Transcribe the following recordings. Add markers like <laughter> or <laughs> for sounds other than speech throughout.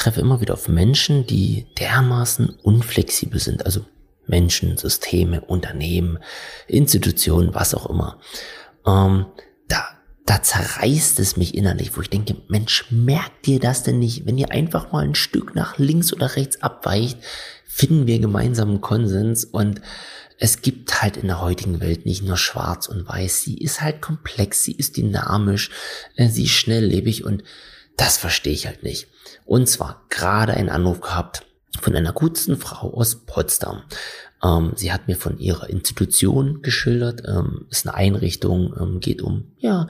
treffe immer wieder auf Menschen, die dermaßen unflexibel sind. Also Menschen, Systeme, Unternehmen, Institutionen, was auch immer. Ähm, da, da zerreißt es mich innerlich, wo ich denke, Mensch, merkt ihr das denn nicht? Wenn ihr einfach mal ein Stück nach links oder rechts abweicht, finden wir gemeinsamen Konsens und es gibt halt in der heutigen Welt nicht nur schwarz und weiß. Sie ist halt komplex, sie ist dynamisch, äh, sie ist schnelllebig und das verstehe ich halt nicht. Und zwar gerade einen Anruf gehabt von einer guten Frau aus Potsdam. Ähm, sie hat mir von ihrer Institution geschildert, ähm, ist eine Einrichtung, ähm, geht um, ja,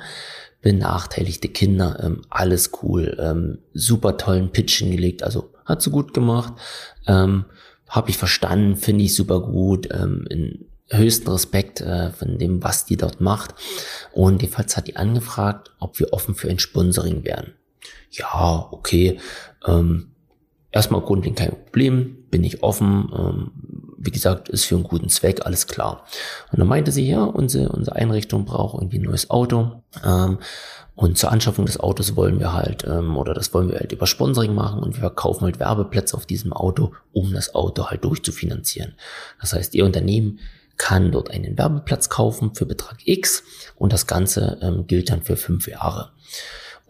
benachteiligte Kinder, ähm, alles cool, ähm, super tollen Pitch hingelegt, also hat sie gut gemacht, ähm, habe ich verstanden, finde ich super gut, ähm, in höchsten Respekt äh, von dem, was die dort macht. Und jedenfalls hat die angefragt, ob wir offen für ein Sponsoring wären. Ja, okay, ähm, erstmal grundlegend kein Problem, bin ich offen. Ähm, wie gesagt, ist für einen guten Zweck, alles klar. Und dann meinte sie, ja, unsere, unsere Einrichtung braucht irgendwie ein neues Auto. Ähm, und zur Anschaffung des Autos wollen wir halt, ähm, oder das wollen wir halt über Sponsoring machen und wir verkaufen halt Werbeplätze auf diesem Auto, um das Auto halt durchzufinanzieren. Das heißt, Ihr Unternehmen kann dort einen Werbeplatz kaufen für Betrag X und das Ganze ähm, gilt dann für fünf Jahre.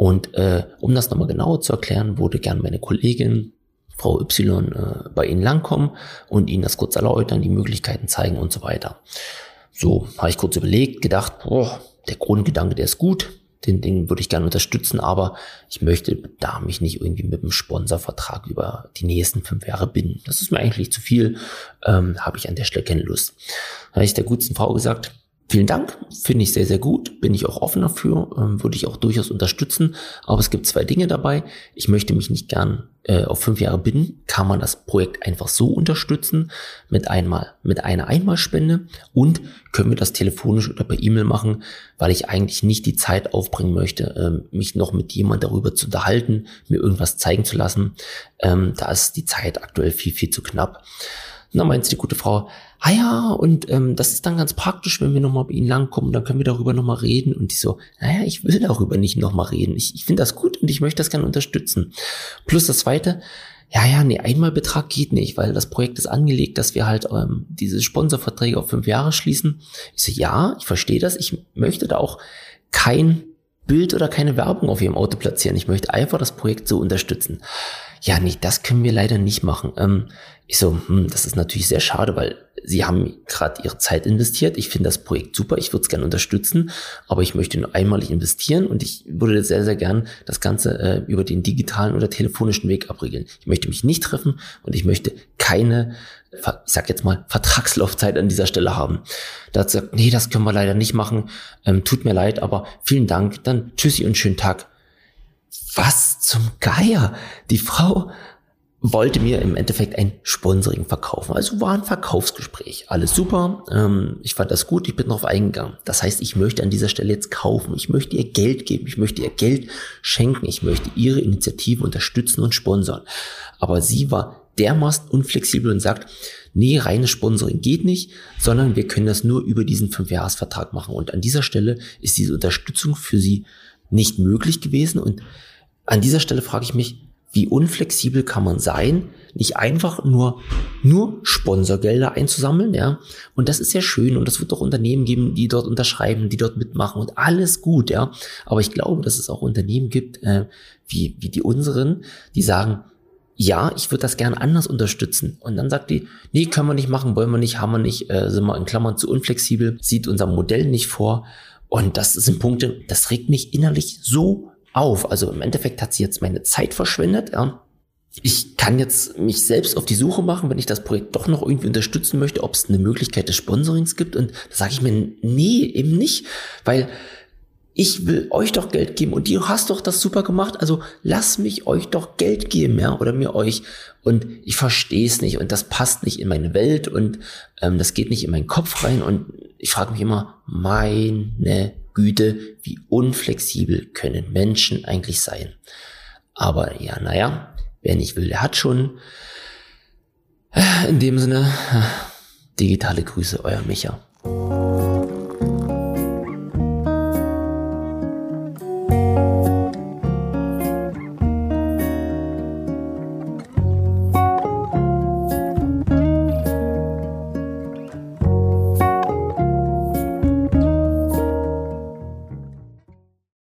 Und äh, um das nochmal genauer zu erklären, wurde gern meine Kollegin Frau Y äh, bei Ihnen langkommen und Ihnen das kurz erläutern, die Möglichkeiten zeigen und so weiter. So, habe ich kurz überlegt, gedacht, boah, der Grundgedanke, der ist gut, den, den würde ich gerne unterstützen, aber ich möchte da mich nicht irgendwie mit einem Sponsorvertrag über die nächsten fünf Jahre binden. Das ist mir eigentlich zu viel, ähm, habe ich an der Stelle keine Lust. Da habe ich der guten Frau gesagt, Vielen Dank, finde ich sehr, sehr gut, bin ich auch offen dafür, ähm, würde ich auch durchaus unterstützen. Aber es gibt zwei Dinge dabei. Ich möchte mich nicht gern äh, auf fünf Jahre binden. Kann man das Projekt einfach so unterstützen mit einmal, mit einer Einmalspende und können wir das telefonisch oder per E-Mail machen, weil ich eigentlich nicht die Zeit aufbringen möchte, äh, mich noch mit jemand darüber zu unterhalten, mir irgendwas zeigen zu lassen. Ähm, da ist die Zeit aktuell viel, viel zu knapp. Und dann meint die gute Frau, ah ja, und ähm, das ist dann ganz praktisch, wenn wir nochmal bei Ihnen langkommen, dann können wir darüber nochmal reden. Und ich so, naja, ich will darüber nicht nochmal reden. Ich, ich finde das gut und ich möchte das gerne unterstützen. Plus das Zweite, ja, ja, nee, Einmalbetrag geht nicht, weil das Projekt ist angelegt, dass wir halt ähm, diese Sponsorverträge auf fünf Jahre schließen. Ich so, ja, ich verstehe das. Ich möchte da auch kein Bild oder keine Werbung auf Ihrem Auto platzieren. Ich möchte einfach das Projekt so unterstützen ja, nee, das können wir leider nicht machen. Ähm, ich so, hm, das ist natürlich sehr schade, weil sie haben gerade ihre Zeit investiert. Ich finde das Projekt super, ich würde es gerne unterstützen, aber ich möchte nur einmalig investieren und ich würde sehr, sehr gern das Ganze äh, über den digitalen oder telefonischen Weg abregeln. Ich möchte mich nicht treffen und ich möchte keine, ich sag jetzt mal, Vertragslaufzeit an dieser Stelle haben. Da hat sie gesagt, nee, das können wir leider nicht machen. Ähm, tut mir leid, aber vielen Dank. Dann tschüssi und schönen Tag was zum Geier? Die Frau wollte mir im Endeffekt ein Sponsoring verkaufen. Also war ein Verkaufsgespräch. Alles super. Ähm, ich fand das gut. Ich bin darauf eingegangen. Das heißt, ich möchte an dieser Stelle jetzt kaufen. Ich möchte ihr Geld geben. Ich möchte ihr Geld schenken. Ich möchte ihre Initiative unterstützen und sponsern. Aber sie war dermaßen unflexibel und sagt, nee, reines Sponsoring geht nicht, sondern wir können das nur über diesen Fünfjahresvertrag machen. Und an dieser Stelle ist diese Unterstützung für sie nicht möglich gewesen und an dieser Stelle frage ich mich, wie unflexibel kann man sein, nicht einfach nur, nur Sponsorgelder einzusammeln, ja. Und das ist ja schön und das wird doch Unternehmen geben, die dort unterschreiben, die dort mitmachen und alles gut, ja. Aber ich glaube, dass es auch Unternehmen gibt, äh, wie, wie die unseren, die sagen, ja, ich würde das gerne anders unterstützen. Und dann sagt die, nee, können wir nicht machen, wollen wir nicht, haben wir nicht, äh, sind wir in Klammern zu unflexibel, sieht unser Modell nicht vor. Und das sind Punkte, das regt mich innerlich so auf. Also im Endeffekt hat sie jetzt meine Zeit verschwendet. Ja. Ich kann jetzt mich selbst auf die Suche machen, wenn ich das Projekt doch noch irgendwie unterstützen möchte, ob es eine Möglichkeit des Sponsorings gibt. Und da sage ich mir, nee, eben nicht, weil ich will euch doch Geld geben und du hast doch das super gemacht, also lass mich euch doch Geld geben, ja, oder mir euch. Und ich verstehe es nicht und das passt nicht in meine Welt und ähm, das geht nicht in meinen Kopf rein und ich frage mich immer, meine Güte, wie unflexibel können Menschen eigentlich sein. Aber ja, naja, wer nicht will, der hat schon. In dem Sinne, <laughs> digitale Grüße, euer Micha.